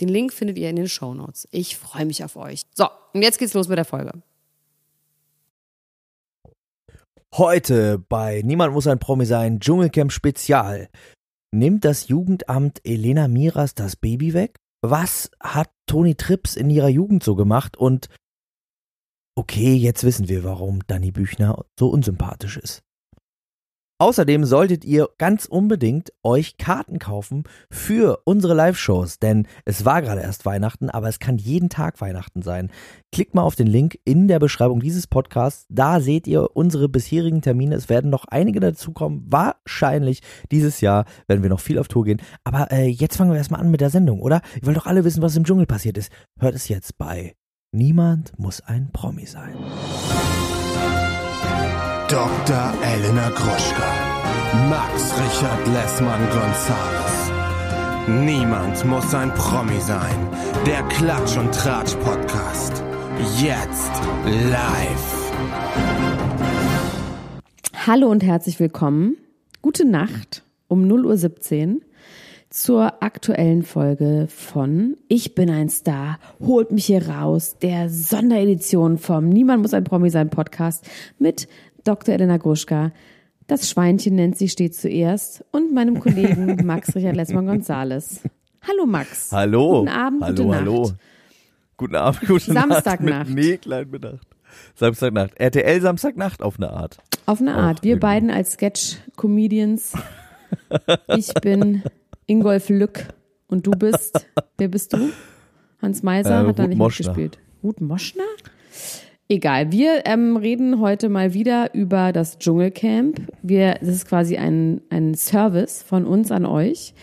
Den Link findet ihr in den Show Notes. Ich freue mich auf euch. So, und jetzt geht's los mit der Folge. Heute bei Niemand muss ein Promi sein, Dschungelcamp Spezial. Nimmt das Jugendamt Elena Miras das Baby weg? Was hat Toni Trips in ihrer Jugend so gemacht? Und okay, jetzt wissen wir, warum Danny Büchner so unsympathisch ist. Außerdem solltet ihr ganz unbedingt euch Karten kaufen für unsere Live-Shows, denn es war gerade erst Weihnachten, aber es kann jeden Tag Weihnachten sein. Klickt mal auf den Link in der Beschreibung dieses Podcasts. Da seht ihr unsere bisherigen Termine. Es werden noch einige dazukommen. Wahrscheinlich dieses Jahr werden wir noch viel auf Tour gehen. Aber äh, jetzt fangen wir erstmal an mit der Sendung, oder? Ihr wollt doch alle wissen, was im Dschungel passiert ist. Hört es jetzt bei Niemand muss ein Promi sein. Dr. Elena Gruschka. Max Richard Lessmann Gonzales. Niemand muss ein Promi sein. Der Klatsch und Tratsch Podcast. Jetzt live. Hallo und herzlich willkommen. Gute Nacht um 0.17 Uhr zur aktuellen Folge von Ich bin ein Star, holt mich hier raus, der Sonderedition vom Niemand muss ein Promi sein Podcast mit Dr. Elena Gruschka. Das Schweinchen nennt sie stets zuerst und meinem Kollegen Max Richard Lessmann Gonzales. Hallo Max. Hallo. Guten Abend, hallo, gute Nacht. hallo. Guten Abend, gute Samstagnacht. Nacht. Mit nee, klein Bedacht. Samstagnacht. RTL Samstagnacht auf eine Art. Auf eine Art. Auch Wir irgendwie. beiden als Sketch-Comedians. Ich bin Ingolf Lück und du bist, wer bist du? Hans Meiser Äh, hat da nicht Moschner. mitgespielt. Ruth Moschner? Egal, wir ähm, reden heute mal wieder über das Dschungelcamp. Wir, das ist quasi ein, ein Service von uns an euch,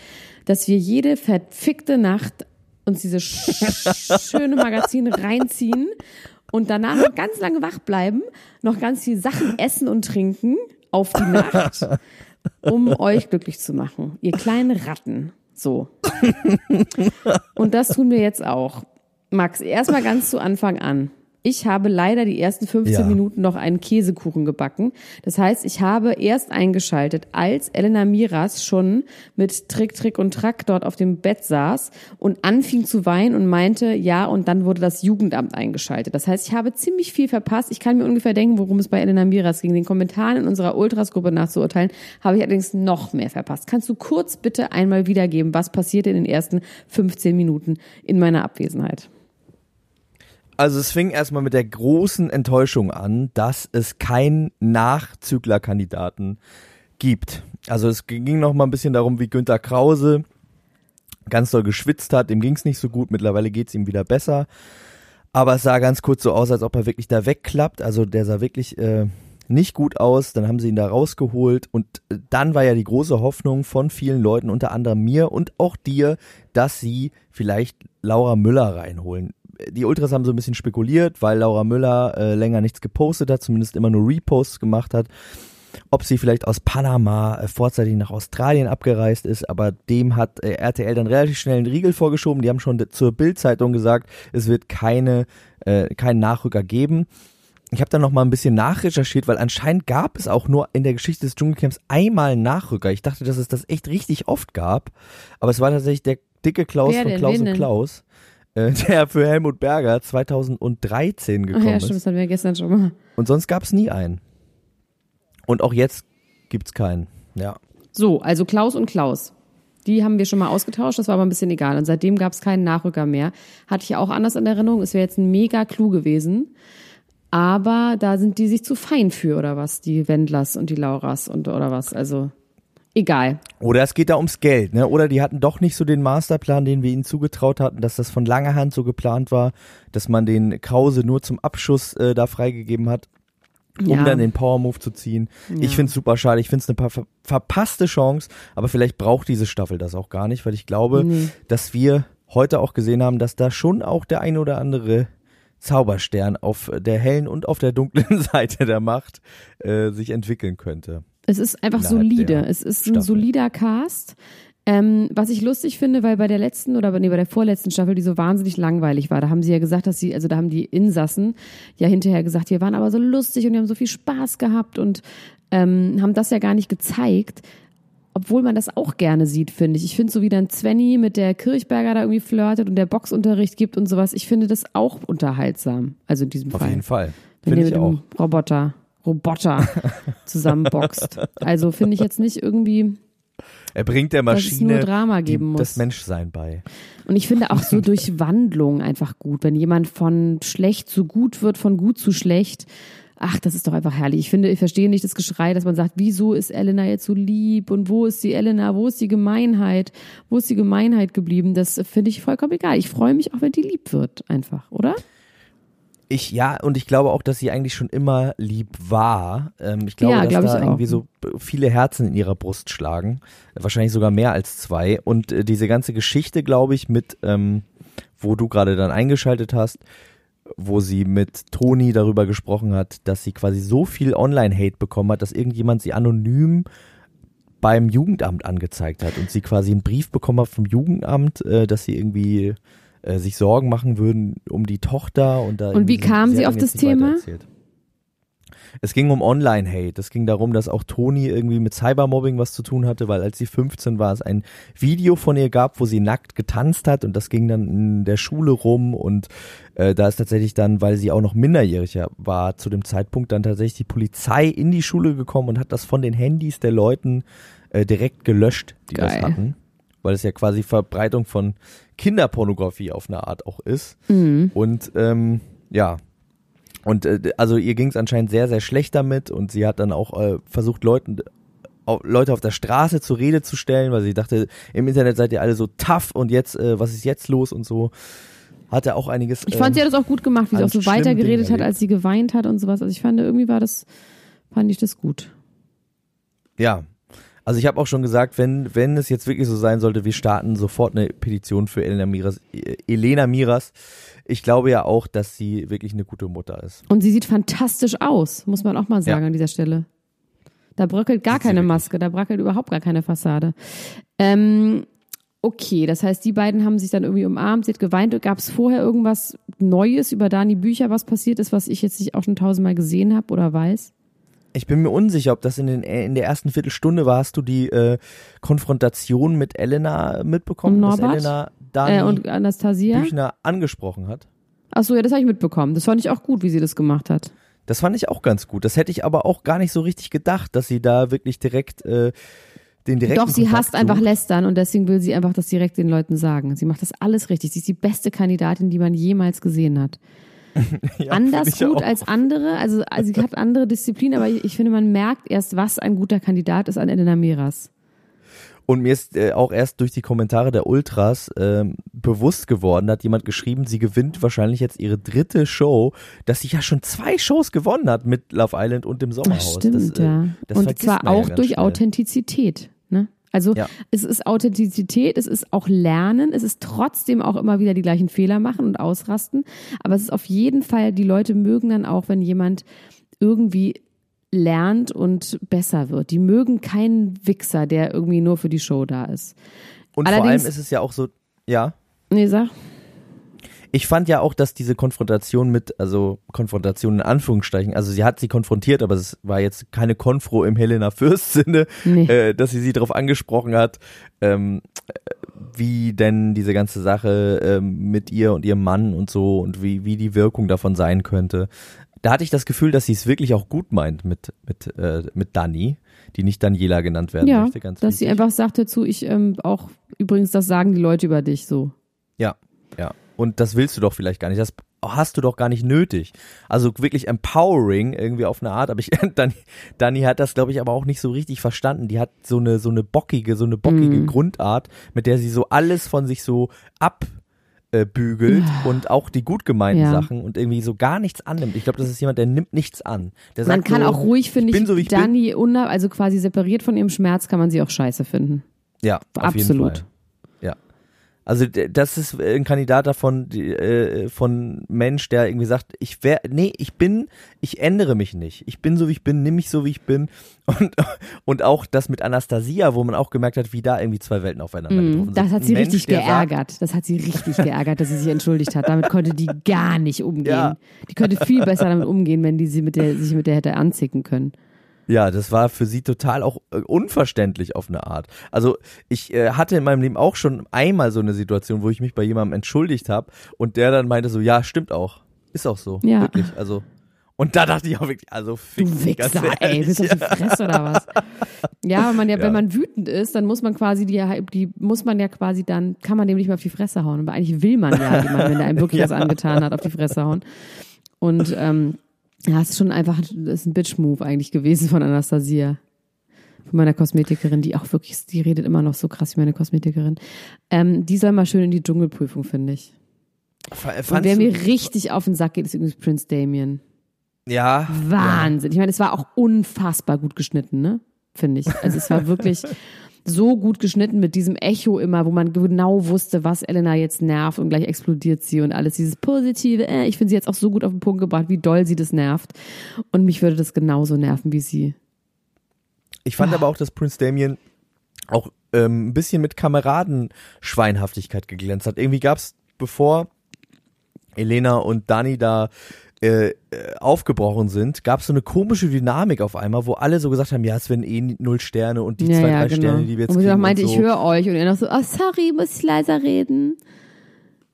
dass wir jede verfickte Nacht uns diese sch schöne Magazin reinziehen und danach ganz lange wach bleiben, noch ganz viel Sachen essen und trinken auf die Nacht, um euch glücklich zu machen. Ihr kleinen Ratten. So. Und das tun wir jetzt auch. Max, erstmal ganz zu Anfang an. Ich habe leider die ersten 15 Ja. Minuten noch einen Käsekuchen gebacken. Das heißt, ich habe erst eingeschaltet, als Elena Miras schon mit Trick, Trick und Track dort auf dem Bett saß und anfing zu weinen und meinte, ja, und dann wurde das Jugendamt eingeschaltet. Das heißt, ich habe ziemlich viel verpasst. Ich kann mir ungefähr denken, worum es bei Elena Miras ging. Den Kommentaren in unserer Ultras-Gruppe nachzuurteilen, habe ich allerdings noch mehr verpasst. Kannst du kurz bitte einmal wiedergeben, was passierte in den ersten 15 Minuten in meiner Abwesenheit? Also es fing erstmal mit der großen Enttäuschung an, dass es keinen Nachzüglerkandidaten gibt. Also es ging noch mal ein bisschen darum, wie Günter Krause ganz doll geschwitzt hat. Dem ging es nicht so gut. Mittlerweile geht es ihm wieder besser. Aber es sah ganz kurz so aus, als ob er wirklich da wegklappt. Also der sah wirklich äh, nicht gut aus. Dann haben sie ihn da rausgeholt. Und äh, dann war ja die große Hoffnung von vielen Leuten, unter anderem mir und auch dir, dass sie vielleicht Laura Müller reinholen. Die Ultras haben so ein bisschen spekuliert, weil Laura Müller äh, länger nichts gepostet hat, zumindest immer nur Reposts gemacht hat ob sie vielleicht aus Panama äh, vorzeitig nach Australien abgereist ist, aber dem hat äh, RTL dann relativ schnell einen Riegel vorgeschoben. Die haben schon zur Bild-Zeitung gesagt, es wird keine äh, keinen Nachrücker geben. Ich habe dann noch mal ein bisschen nachrecherchiert, weil anscheinend gab es auch nur in der Geschichte des Dschungelcamps einmal einen Nachrücker. Ich dachte, dass es das echt richtig oft gab, aber es war tatsächlich der dicke Klaus Wer von denn? Klaus und denn? Äh, der für Helmut Berger 2013 Ach gekommen ja, ist. stimmt, das hatten wir gestern schon mal. Und sonst gab es nie einen. Und auch jetzt gibt's keinen. Ja. So, also Klaus und Klaus. Die haben wir schon mal ausgetauscht, das war aber ein bisschen egal. Und seitdem gab es keinen Nachrücker mehr. Hatte ich auch anders in Erinnerung. Es wäre jetzt ein mega Clou gewesen. Aber da sind die sich zu fein für, oder was? Die Wendlers und die Lauras und oder was? Also egal. Oder es geht da ums Geld, ne? Oder die hatten doch nicht so den Masterplan, den wir ihnen zugetraut hatten, dass das von langer Hand so geplant war, dass man den Krause nur zum Abschuss äh, da freigegeben hat. um Ja. dann den Power-Move zu ziehen. Ich finde es super schade. Ich finde es eine ver verpasste Chance, aber vielleicht braucht diese Staffel das auch gar nicht, weil ich glaube, Nee. dass wir heute auch gesehen haben, dass da schon auch der ein oder andere Zauberstern auf der hellen und auf der dunklen Seite der Macht äh, sich entwickeln könnte. Es ist einfach solide. Es ist ein Staffel. solider Cast. Ähm, was ich lustig finde, weil bei der letzten oder nee, bei der vorletzten Staffel, die so wahnsinnig langweilig war, da haben sie ja gesagt, dass sie, also da haben die Insassen ja hinterher gesagt, wir waren aber so lustig und wir haben so viel Spaß gehabt und ähm, haben das ja gar nicht gezeigt. Obwohl man das auch gerne sieht, finde ich. Ich finde so wie dann Svenny mit der Kirchberger da irgendwie flirtet und der Boxunterricht gibt und sowas. Ich finde das auch unterhaltsam. Also in diesem Auf Fall. jeden Fall. Wenn Finde ich mit auch. einem Roboter, Roboter zusammenboxt. Also finde ich jetzt nicht irgendwie. Er bringt der Dass es nur Maschine Drama geben muss. das Menschsein bei. Und ich finde auch so Durchwandlung einfach gut. Wenn jemand von schlecht zu gut wird, von gut zu schlecht. Ach, das ist doch einfach herrlich. Ich finde, ich verstehe nicht das Geschrei, dass man sagt, wieso ist Elena jetzt so lieb und wo ist die Elena, wo ist die Gemeinheit, wo ist die Gemeinheit geblieben? Das finde ich vollkommen egal. Ich freue mich auch, wenn die lieb wird, einfach, oder? Ich, ja, und ich glaube auch, dass sie eigentlich schon immer lieb war. Ähm, ich glaube, Ja, dass glaube da ich auch. irgendwie so viele Herzen in ihrer Brust schlagen. Wahrscheinlich sogar mehr als zwei. Und äh, diese ganze Geschichte, glaube ich, mit, ähm, wo du gerade dann eingeschaltet hast, wo sie mit Toni darüber gesprochen hat, dass sie quasi so viel Online-Hate bekommen hat, dass irgendjemand sie anonym beim Jugendamt angezeigt hat und sie quasi einen Brief bekommen hat vom Jugendamt, äh, dass sie irgendwie äh, sich Sorgen machen würden um die Tochter und da Und wie irgendwie kam sie auf das Thema? Es ging um Online-Hate. Es ging darum, dass auch Toni irgendwie mit Cybermobbing was zu tun hatte, weil als sie 15 war, es ein Video von ihr gab, wo sie nackt getanzt hat und das ging dann in der Schule rum und äh, da ist tatsächlich dann, weil sie auch noch minderjährig war, zu dem Zeitpunkt dann tatsächlich die Polizei in die Schule gekommen und hat das von den Handys der Leuten äh, direkt gelöscht, die das Geil. hatten. Weil es ja quasi Verbreitung von Kinderpornografie auf eine Art auch ist. Mhm. Und ähm, ja, und äh, also ihr ging es anscheinend sehr, sehr schlecht damit und sie hat dann auch äh, versucht, Leuten, Leute auf der Straße zur Rede zu stellen, weil sie dachte, im Internet seid ihr alle so tough und jetzt, äh, was ist jetzt los und so. Hat er auch einiges. Ich fand, sie ähm, hat das auch gut gemacht, wie sie auch so weitergeredet hat, als sie geweint hat und sowas. Also ich fand, irgendwie war das, fand ich das gut. Ja. Also ich habe auch schon gesagt, wenn, wenn es jetzt wirklich so sein sollte, wir starten sofort eine Petition für Elena Miras. äh, Elena Miras. Ich glaube ja auch, dass sie wirklich eine gute Mutter ist. Und sie sieht fantastisch aus, muss man auch mal sagen Ja. an dieser Stelle. Da bröckelt gar keine. Maske, da bröckelt überhaupt gar keine Fassade. Ähm, okay, das heißt, die beiden haben sich dann irgendwie umarmt, sie hat geweint. Gab es vorher irgendwas Neues über Dani Bücher, was passiert ist, was ich jetzt nicht auch schon tausendmal gesehen habe oder weiß? Ich bin mir unsicher, ob das in, den, in der ersten Viertelstunde war. Hast du die äh, Konfrontation mit Elena mitbekommen, Und dass Norbert? Elena Dani Äh, und Anastasia? Büchner angesprochen hat? Ach so, ja, das habe ich mitbekommen. Das fand ich auch gut, wie sie das gemacht hat. Das fand ich auch ganz gut. Das hätte ich aber auch gar nicht so richtig gedacht, dass sie da wirklich direkt äh, den direkten Doch, sie Kontakt hasst einfach sucht. lästern und deswegen will sie einfach das direkt den Leuten sagen. Sie macht das alles richtig. Sie ist die beste Kandidatin, die man jemals gesehen hat. Ja, Anders gut als andere. Also, also sie hat andere Disziplinen, aber ich, ich finde, man merkt erst, was ein guter Kandidat ist an Elena Miras. Und mir ist äh, auch erst durch die Kommentare der Ultras ähm, bewusst geworden, da hat jemand geschrieben, sie gewinnt wahrscheinlich jetzt ihre dritte Show, dass sie ja schon zwei Shows gewonnen hat mit Love Island und dem Sommerhaus. Stimmt, das, äh, ja. und zwar ja auch ganz durch schnell. Authentizität. Also Ja. es ist Authentizität, es ist auch Lernen, es ist trotzdem auch immer wieder die gleichen Fehler machen und ausrasten. Aber es ist auf jeden Fall, die Leute mögen dann auch, wenn jemand irgendwie lernt und besser wird. Die mögen keinen Wichser, der irgendwie nur für die Show da ist. Und vor allem Allerdings- ist es ja auch so, ja, Nee, sag. Ich fand ja auch, dass diese Konfrontation mit, also Konfrontation in Anführungsstrichen, also sie hat sie konfrontiert, aber es war jetzt keine Konfro im Helena Fürst Sinne, Nee. äh, dass sie sie darauf angesprochen hat, ähm, äh, wie denn diese ganze Sache ähm, mit ihr und ihrem Mann und so und wie, wie die Wirkung davon sein könnte. Da hatte ich das Gefühl, dass sie es wirklich auch gut meint mit, mit, äh, mit Dani, die nicht Daniela genannt werden Ja, möchte. Ganz dass sie wichtig. einfach sagt dazu, ich ähm, auch, übrigens, das sagen die Leute über dich so. Ja, ja. Und das willst du doch vielleicht gar nicht. Das hast du doch gar nicht nötig. Also wirklich empowering irgendwie auf eine Art. Aber ich, Dani, Dani hat das, glaube ich, aber auch nicht so richtig verstanden. Die hat so eine, so eine bockige, so eine bockige Mhm. Grundart, mit der sie so alles von sich so ab, äh, bügelt und auch die gut gemeinten Ja. Sachen und irgendwie so gar nichts annimmt. Ich glaube, das ist jemand, der nimmt nichts an. Der Man kann so, auch ruhig, finde bin ich, so, wie ich. Dani, also quasi separiert von ihrem Schmerz, kann man sie auch scheiße finden. Ja, Absolut. Also das ist ein Kandidat davon, die, äh, von Mensch, der irgendwie sagt, ich wär, nee, ich bin, ich ändere mich nicht. Ich bin so wie ich bin, nimm mich so wie ich bin. Und, und auch das mit Anastasia, wo man auch gemerkt hat, wie da irgendwie zwei Welten aufeinander getroffen Mhm, sind. das hat sie Mensch, richtig der sagt, geärgert. Das hat sie richtig geärgert, dass sie sich entschuldigt hat. Damit konnte die gar nicht umgehen. Ja. Die könnte viel besser damit umgehen, wenn die sie mit der, sich mit der hätte anzicken können. Ja, das war für sie total auch äh, unverständlich auf eine Art. Also ich äh, hatte in meinem Leben auch schon einmal so eine Situation, wo ich mich bei jemandem entschuldigt habe und der dann meinte so, ja, stimmt auch. Ist auch so. Ja. Wirklich. Also. Und da dachte ich auch wirklich, also fick Du Wichser, ey, bist du auf die Fresse oder was? Ja, wenn man ja, Ja. wenn man wütend ist, dann muss man quasi die, die muss man ja quasi dann, kann man dem nicht mehr auf die Fresse hauen. Aber eigentlich will man ja jemanden, wenn der einem wirklich was angetan hat, auf die Fresse hauen. Und ähm, ja, es ist schon einfach, das ist ein Bitch-Move eigentlich gewesen von Anastasia. Von meiner Kosmetikerin, die auch wirklich, die redet immer noch so krass wie meine Kosmetikerin. Ähm, die soll mal schön in die Dschungelprüfung, finde ich. F- Und fandst wer mir richtig auf den Sack geht, ist übrigens Prince Damien. ja, Wahnsinn. Ich meine, es war auch unfassbar gut geschnitten, ne? Finde ich. Also es war wirklich so gut geschnitten mit diesem Echo immer, wo man genau wusste, was Elena jetzt nervt und gleich explodiert sie und alles dieses Positive. Äh, ich finde sie jetzt auch so gut auf den Punkt gebracht, wie doll sie das nervt. Und mich würde das genauso nerven wie sie. Ich fand aber auch, dass Prince Damien auch ähm, ein bisschen mit Kameradenschweinhaftigkeit geglänzt hat. Irgendwie gab's, bevor Elena und Dani da äh, äh, aufgebrochen sind, gab's so eine komische Dynamik auf einmal, wo alle so gesagt haben, ja, es werden eh null Sterne und die ja, zwei, ja, drei genau. Sterne, die wir jetzt und kriegen auch meinte, und so. ich höre euch. Und er noch so, oh, sorry, muss ich leiser reden.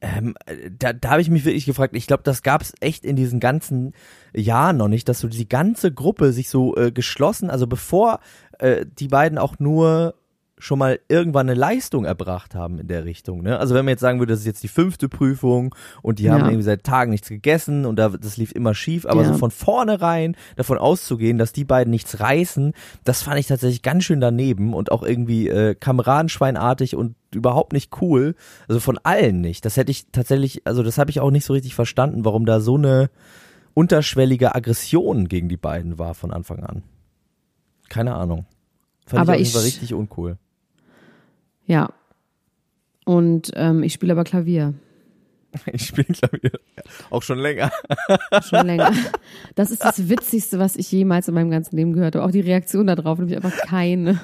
Ähm, äh, da, da habe ich mich wirklich gefragt, ich glaube, das gab's echt in diesen ganzen Jahren noch nicht, dass so die ganze Gruppe sich so äh, geschlossen, also bevor äh, die beiden auch nur schon mal irgendwann eine Leistung erbracht haben in der Richtung. Ne? Also wenn man jetzt sagen würde, das ist jetzt die fünfte Prüfung und die haben Ja. irgendwie seit Tagen nichts gegessen und da, das lief immer schief, aber Ja. so von vornherein davon auszugehen, dass die beiden nichts reißen, das fand ich tatsächlich ganz schön daneben und auch irgendwie äh, kameradenschweinartig und überhaupt nicht cool. Also von allen nicht. Das hätte ich tatsächlich, also das habe ich auch nicht so richtig verstanden, warum da so eine unterschwellige Aggression gegen die beiden war von Anfang an. Keine Ahnung. Fand Aber ich ich- richtig uncool. Ja. Und ähm, ich spiele aber Klavier. Ich spiele Klavier. Auch schon länger. Schon länger. Das ist das Witzigste, was ich jemals in meinem ganzen Leben gehört habe. Auch die Reaktion darauf, nämlich einfach keine.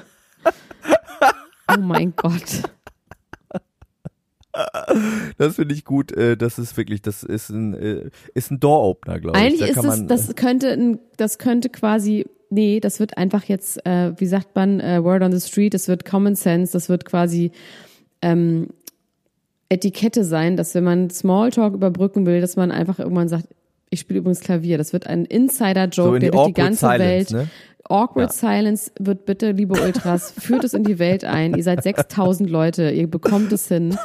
Oh mein Gott. Das finde ich gut. äh, Das ist wirklich, das ist ein, äh, ist ein Door-Opener, glaube ich. Eigentlich Da ist es, das könnte, ein- das könnte quasi, nee, das wird einfach jetzt, äh, wie sagt man, äh, Word on the Street, das wird Common Sense, das wird quasi ähm, Etikette sein, dass wenn man Smalltalk überbrücken will, dass man einfach irgendwann sagt, ich spiele übrigens Klavier. Das wird ein so Insider-Joke, in der die durch die ganze silence, Welt ne? Awkward Ja. Silence wird bitte, liebe Ultras, führt es in die Welt ein. Ihr seid 6000 Leute, ihr bekommt es hin,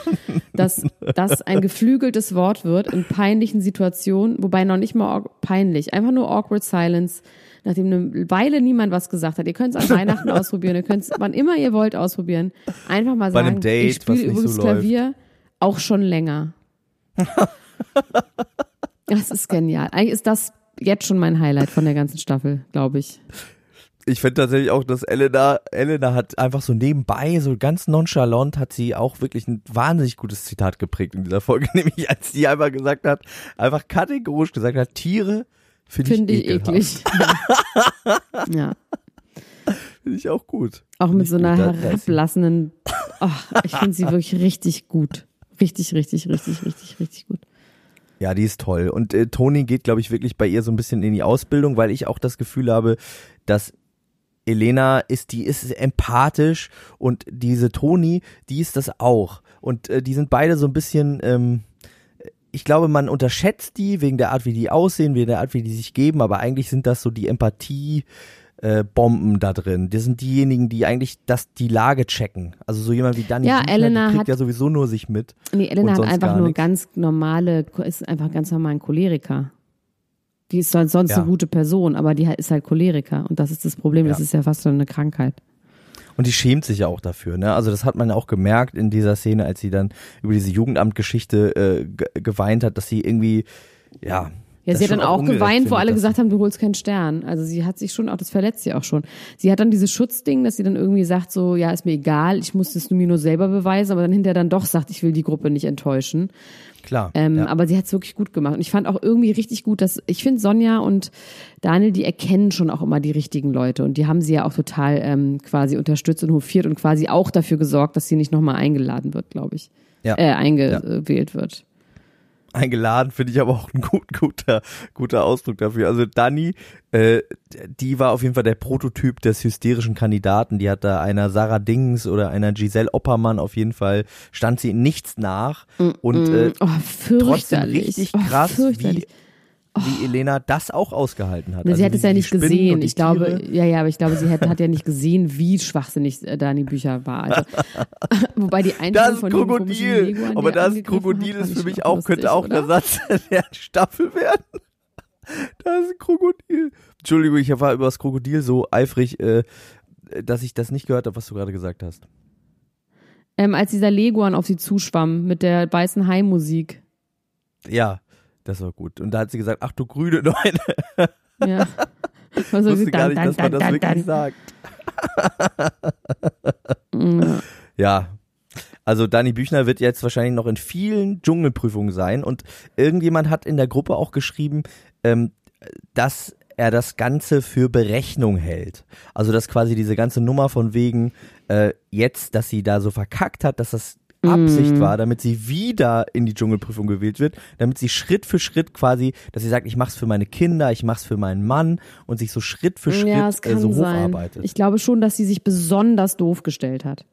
dass das ein geflügeltes Wort wird in peinlichen Situationen, wobei noch nicht mal peinlich, einfach nur Awkward Silence, nachdem eine Weile niemand was gesagt hat. Ihr könnt es an Weihnachten ausprobieren, ihr könnt es wann immer ihr wollt ausprobieren. Einfach mal Bei sagen, einem Date, ich spiele übrigens so Klavier, auch schon länger. Das ist genial. Eigentlich ist das jetzt schon mein Highlight von der ganzen Staffel, glaube ich. ich finde tatsächlich auch, dass Elena, Elena hat einfach so nebenbei, so ganz nonchalant, hat sie auch wirklich ein wahnsinnig gutes Zitat geprägt in dieser Folge, nämlich als sie einfach gesagt hat, einfach kategorisch gesagt hat, Tiere finde ich, Finde ich ekelhaft. eklig. ja. Finde ich auch gut. Auch mit so einer herablassenden. Oh, ich finde sie wirklich richtig gut. Richtig, richtig, richtig, richtig, richtig gut. Ja, die ist toll. Und äh, Toni geht, glaube ich, wirklich bei ihr so ein bisschen in die Ausbildung, weil ich auch das Gefühl habe, dass Elena ist, die ist empathisch und diese Toni, die ist das auch. Und äh, die sind beide so ein bisschen, ähm, ich glaube, man unterschätzt die wegen der Art, wie die aussehen, wegen der Art, wie die sich geben, aber eigentlich sind das so die Empathie. Äh, Bomben da drin. Die sind diejenigen, die eigentlich das, die Lage checken. Also so jemand wie Dani Ja, Büchner, Elena die kriegt hat- ja sowieso nur sich mit. Nee, Elena hat einfach nur nichts. ganz normale, ist einfach ganz normal ein Choleriker. Die ist sonst Ja. eine gute Person, aber die ist halt Choleriker. Und das ist das Problem. Das Ja. ist ja fast so eine Krankheit. Und die schämt sich ja auch dafür, ne? Also das hat man auch gemerkt in dieser Szene, als sie dann über diese Jugendamtgeschichte äh, geweint hat, dass sie irgendwie, ja, ja, sie hat dann auch geweint, wo alle gesagt haben, du holst keinen Stern. Also sie hat sich schon auch, das verletzt sie auch schon. Sie hat dann dieses Schutzding, dass sie dann irgendwie sagt, so, ja, ist mir egal, ich muss das mir nur selber beweisen, aber dann hinterher dann doch sagt, ich will die Gruppe nicht enttäuschen. Klar. Ähm, ja. Aber sie hat es wirklich gut gemacht. Und ich fand auch irgendwie richtig gut, dass ich finde, Sonja und Daniel, die erkennen schon auch immer die richtigen Leute. Und die haben sie ja auch total ähm, quasi unterstützt und hofiert und quasi auch dafür gesorgt, dass sie nicht nochmal eingeladen wird, glaube ich. Ja. Äh, eingewählt ja. wird eingeladen, finde ich aber auch ein gut, guter, guter Ausdruck dafür. Also Dani, äh, die war auf jeden Fall der Prototyp des hysterischen Kandidaten. Die hat da einer Sarah Dings oder einer Giselle Oppermann auf jeden Fall, stand sie nichts nach. Mm, und äh, oh, trotzdem richtig krass, oh, wie wie Elena das auch ausgehalten hat. Sie also hat es ja nicht gesehen. Ich glaube, ja, ja, aber ich glaube, sie hat, hat ja nicht gesehen, wie schwachsinnig äh, Dani Bücher war. Also, wobei die Einstellung von Krokodil. Lego aber das Krokodil ist für mich auch, lustig, könnte auch oder? der Satz der Staffel werden. Das ist ein Krokodil. Entschuldigung, ich war über das Krokodil so eifrig, äh, dass ich das nicht gehört habe, was du gerade gesagt hast. Ähm, als dieser Leguan auf sie zuschwamm mit der weißen Hai-Musik. Ja, das war gut. Und da hat sie gesagt, ach du grüne Neune. Ja. Also, ich wusste gar nicht, dass man das wirklich sagt. ja. ja. Also Dani Büchner wird jetzt wahrscheinlich noch in vielen Dschungelprüfungen sein. Und irgendjemand hat in der Gruppe auch geschrieben, ähm, dass er das Ganze für Berechnung hält. Also dass quasi diese ganze Nummer von wegen äh, jetzt, dass sie da so verkackt hat, dass das Absicht mm. war, damit sie wieder in die Dschungelprüfung gewählt wird, damit sie Schritt für Schritt quasi, dass sie sagt, ich mach's für meine Kinder, ich mach's für meinen Mann und sich so Schritt für Schritt ja, äh, so hocharbeitet. Ich glaube schon, dass sie sich besonders doof gestellt hat.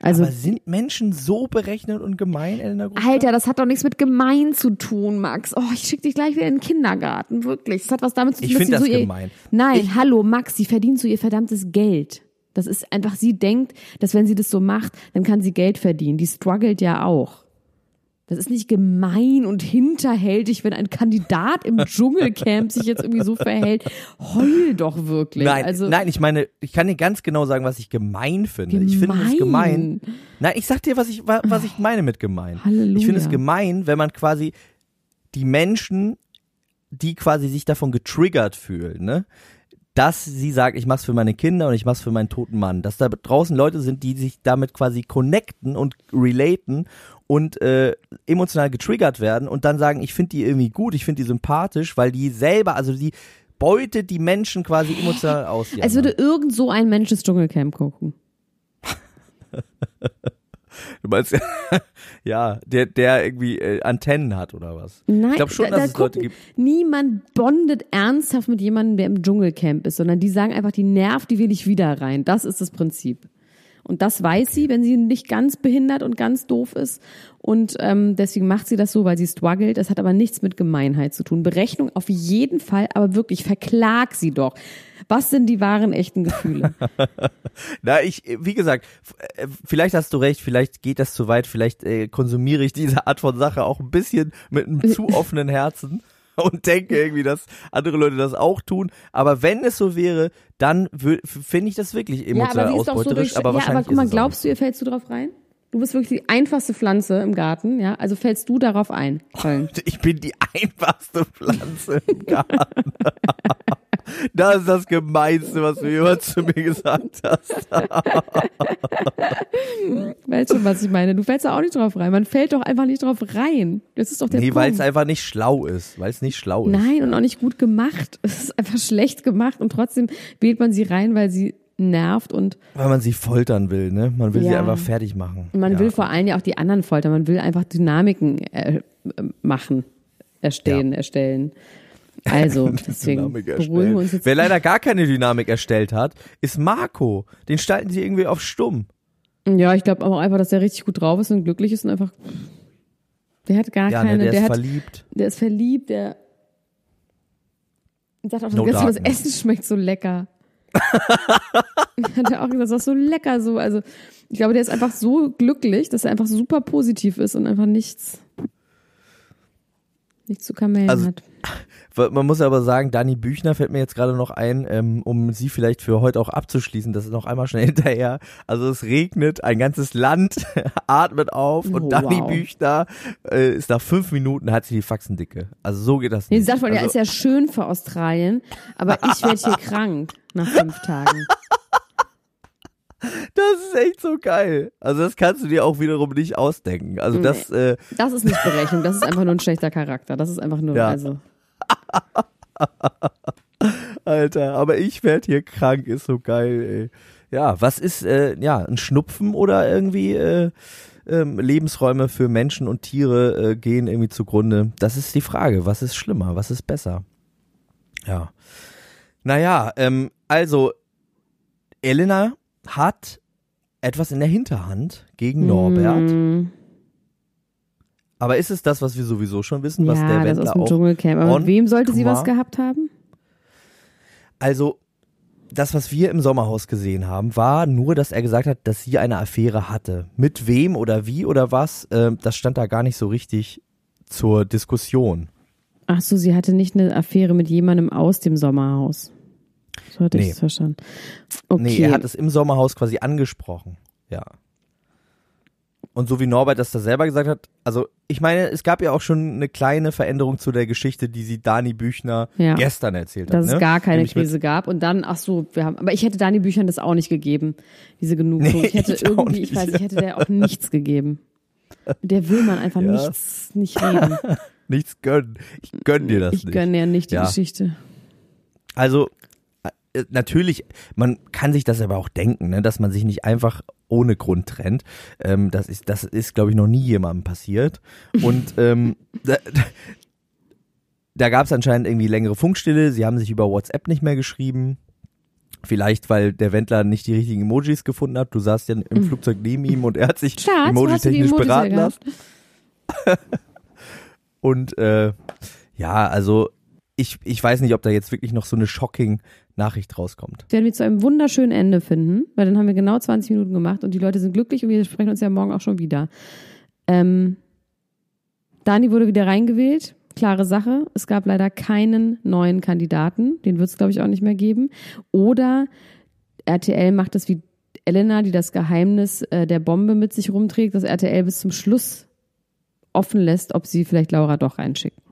Also, Aber sind Menschen so berechnet und gemein, Elena Gruber? Alter, das hat doch nichts mit gemein zu tun, Max. Oh, ich schick dich gleich wieder in den Kindergarten, wirklich. Das hat was damit zu tun, ich dass sie das so gemein. Ihr, nein, ich, hallo, Max, sie verdient so ihr verdammtes Geld. Das ist einfach, sie denkt, dass wenn sie das so macht, dann kann sie Geld verdienen. Die struggelt ja auch. Das ist nicht gemein und hinterhältig, wenn ein Kandidat im Dschungelcamp sich jetzt irgendwie so verhält. Heul doch wirklich. Nein, also, nein, ich meine, ich kann dir ganz genau sagen, was ich gemein finde. Gemein. Ich finde es gemein. Nein, ich sag dir, was ich, was ich meine mit gemein. Halleluja. Ich finde es gemein, wenn man quasi die Menschen, die quasi sich davon getriggert fühlen, ne, dass sie sagt, ich mach's für meine Kinder und ich mach's für meinen toten Mann. Dass da draußen Leute sind, die sich damit quasi connecten und relaten und äh, emotional getriggert werden und dann sagen, ich finde die irgendwie gut, ich finde die sympathisch, weil die selber, also die beutet die Menschen quasi emotional aus. Als würde irgend so ein Mensch das Dschungelcamp gucken. Du meinst, ja, der, der irgendwie äh, Antennen hat oder was? Nein, ich glaube schon, da, dass da es Leute gibt. Niemand bondet ernsthaft mit jemandem, der im Dschungelcamp ist, sondern die sagen einfach, die nervt, die will ich wieder rein. Das ist das Prinzip. Und das weiß sie, wenn sie nicht ganz behindert und ganz doof ist. Und ähm, deswegen macht sie das so, weil sie struggelt. Das hat aber nichts mit Gemeinheit zu tun. Berechnung auf jeden Fall, aber wirklich, verklag sie doch. Was sind die wahren, echten Gefühle? Na, ich, wie gesagt, äh, vielleicht hast du recht, vielleicht geht das zu weit, vielleicht äh, konsumiere ich diese Art von Sache auch ein bisschen mit einem zu offenen Herzen und denke irgendwie, dass andere Leute das auch tun. Aber wenn es so wäre, dann finde ich das wirklich emotional ja, ausbeuterisch. So aber, ja, aber guck mal, glaubst du, ihr fällst du drauf rein? Du bist wirklich die einfachste Pflanze im Garten, ja? Also fällst du darauf ein? Ich bin die einfachste Pflanze im Garten. Das ist das Gemeinste, was du jemals zu mir gesagt hast. weißt du, was ich meine? Du fällst da auch nicht drauf rein. Man fällt doch einfach nicht drauf rein. Das ist doch der Nee, weil es einfach nicht schlau ist. Weil es nicht schlau ist. Nein, und auch nicht gut gemacht. Es ist einfach schlecht gemacht und trotzdem wählt man sie rein, weil sie nervt und weil man sie foltern will, ne? Man will ja. sie einfach fertig machen. Man ja. will vor allem ja auch die anderen foltern. Man will einfach Dynamiken äh, machen, erstellen, ja. erstellen. Also, deswegen beruhigen wir uns jetzt. Wer leider gar keine Dynamik erstellt hat, ist Marco. Den stalten sie irgendwie auf stumm. Ja, ich glaube aber einfach, dass der richtig gut drauf ist und glücklich ist und einfach. Der hat gar ja, keine. Ne, der, der, ist hat, verliebt. Der ist verliebt, der sagt auch, no das Essen schmeckt so lecker. hat er auch gesagt, das ist so lecker so. Also ich glaube, der ist einfach so glücklich, dass er einfach super positiv ist und einfach nichts nichts zu kamellen Also, hat. Man muss aber sagen, Dani Büchner fällt mir jetzt gerade noch ein, ähm, um sie vielleicht für heute auch abzuschließen. Das ist noch einmal schnell hinterher. Also es regnet, ein ganzes Land atmet auf und Oh, Dani wow. Büchner äh, ist nach fünf Minuten hat sie die Faxendicke. Also so geht das Nee, nicht. sie sagt man, ja, also, ist ja schön für Australien, aber ich werde hier krank nach fünf Tagen. das ist echt so geil. Also das kannst du dir auch wiederum nicht ausdenken. Also das, äh, Das ist nicht Berechnung, das ist einfach nur ein schlechter Charakter. Das ist einfach nur, Ja. also. Alter, aber ich werd hier krank, ist so geil, ey. Ja, was ist, äh, ja, ein Schnupfen oder irgendwie äh, ähm, Lebensräume für Menschen und Tiere äh, gehen irgendwie zugrunde? Das ist die Frage. Was ist schlimmer? Was ist besser? Ja. Naja, ähm, also, Elena hat etwas in der Hinterhand gegen Norbert. Mm, Aber ist es das, was wir sowieso schon wissen, was ja, der das Wendler aus dem auch Dschungelcamp. Aber mit wem sollte sie was gehabt haben? Also, das, was wir im Sommerhaus gesehen haben, war nur, dass er gesagt hat, dass sie eine Affäre hatte. Mit wem oder wie oder was, ähm, das stand da gar nicht so richtig zur Diskussion. Ach so, sie hatte nicht eine Affäre mit jemandem aus dem Sommerhaus. So hatte ich Nee. es verstanden. Okay. Nee, er hat es im Sommerhaus quasi angesprochen. Ja. Und so wie Norbert das da selber gesagt hat, also ich meine, es gab ja auch schon eine kleine Veränderung zu der Geschichte, die sie Dani Büchner Ja. gestern erzählt dass hat. es ne? gar keine Nämlich Krise gab und dann, ach so, wir haben, aber ich hätte Dani Büchern das auch nicht gegeben, diese Genugtuung. Nee, ich hätte ich auch irgendwie, ich nicht. weiß, ich hätte der auch nichts gegeben. Der will man einfach Ja. nichts, nicht reden. Nichts gönnen. Ich gönn dir das Ich nicht. gönne ja nicht die Ja. Geschichte. Also natürlich, man kann sich das aber auch denken, ne, dass man sich nicht einfach ohne Grund trennt. Ähm, das ist, das ist, glaube ich, noch nie jemandem passiert. Und ähm, da, da gab es anscheinend irgendwie längere Funkstille. Sie haben sich über WhatsApp nicht mehr geschrieben. Vielleicht, weil der Wendler nicht die richtigen Emojis gefunden hat. Du saßt ja im Flugzeug neben ihm und er hat sich emojitechnisch beraten lassen. Und äh, ja, also ich, ich weiß nicht, ob da jetzt wirklich noch so eine shocking Nachricht rauskommt. werden wir zu einem wunderschönen Ende finden, weil dann haben wir genau 20 Minuten gemacht und die Leute sind glücklich und wir sprechen uns ja morgen auch schon wieder. Ähm, Dani wurde wieder reingewählt. Klare Sache. Es gab leider keinen neuen Kandidaten. Den wird es, glaube ich, auch nicht mehr geben. Oder RTL macht es wie Elena, die das Geheimnis äh, der Bombe mit sich rumträgt, dass RTL bis zum Schluss offen lässt, ob sie vielleicht Laura doch reinschicken.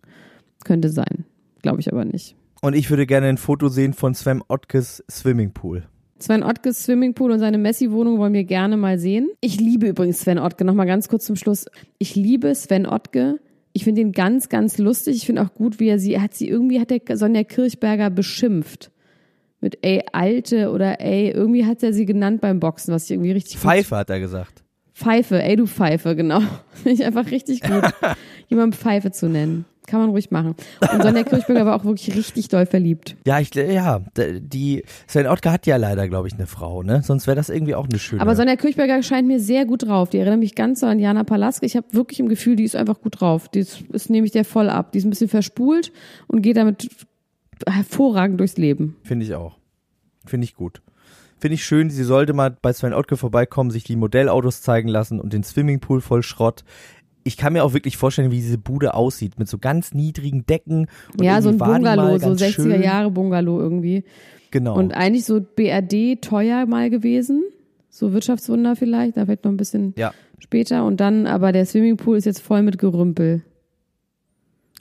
Könnte sein. Glaube ich aber nicht. Und ich würde gerne ein Foto sehen von Sven Ottkes Swimmingpool. Sven Ottges Swimmingpool und seine Messi-Wohnung wollen wir gerne mal sehen. Ich liebe übrigens Sven Ottke. Nochmal ganz kurz zum Schluss. Ich liebe Sven Ottke. Ich finde ihn ganz, ganz lustig. Ich finde auch gut, wie er sie, er hat sie irgendwie, hat der Sonja Kirchberger beschimpft. Mit ey, Alte oder ey, irgendwie hat er sie genannt beim Boxen, was ich irgendwie richtig gut Pfeife hat er gesagt. Pfeife, ey du Pfeife, genau. Finde ich einfach richtig gut, jemanden Pfeife zu nennen. Kann man ruhig machen. Und Sonja Kirchberger war auch wirklich richtig doll verliebt. Ja, ich, ja, d- die, Sven Ottke hat ja leider, glaube ich, eine Frau, ne? Sonst wäre das irgendwie auch eine schöne. Aber Sonja Kirchberger scheint mir sehr gut drauf. Die erinnert mich ganz so an Jana Palaske. Ich habe wirklich im Gefühl, die ist einfach gut drauf. Die ist, ist nehme ich der voll ab. Die ist ein bisschen verspult und geht damit hervorragend durchs Leben. Finde ich auch. Finde ich gut. Finde ich schön, sie sollte mal bei Sven Ottke vorbeikommen, sich die Modellautos zeigen lassen und den Swimmingpool voll Schrott. Ich kann mir auch wirklich vorstellen, wie diese Bude aussieht, mit so ganz niedrigen Decken. Und ja, so ein Bungalow, so ganz 60er schön. Jahre Bungalow irgendwie. Genau. Und eigentlich so BRD teuer mal gewesen. So Wirtschaftswunder vielleicht, da vielleicht noch ein bisschen ja. später. Und dann, aber der Swimmingpool ist jetzt voll mit Gerümpel.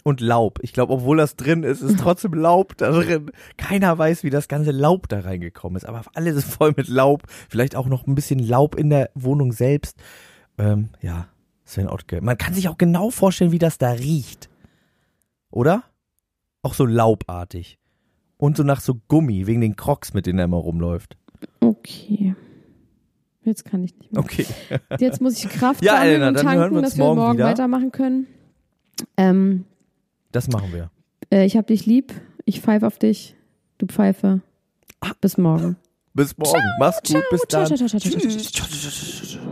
Und Laub. Ich glaube, obwohl das drin ist, ist trotzdem Laub da drin. Keiner weiß, wie das ganze Laub da reingekommen ist. Aber alles ist voll mit Laub. Vielleicht auch noch ein bisschen Laub in der Wohnung selbst. Ähm, ja, Sven Ottke. Man kann sich auch genau vorstellen, wie das da riecht. Oder? Auch so laubartig. Und so nach so Gummi, wegen den Crocs, mit denen er immer rumläuft. Okay. Jetzt kann ich nicht mehr. Okay. Jetzt muss ich Kraft Ja, Elena, und tanken, wir dass wir morgen morgen wieder. weitermachen können. Ähm, Das machen wir. äh, ich hab dich lieb. Ich pfeife auf dich. Du Pfeife. Bis morgen. Bis morgen. Mach's gut. Bis Ciao, dann. ciao, ciao, ciao, ciao, ciao.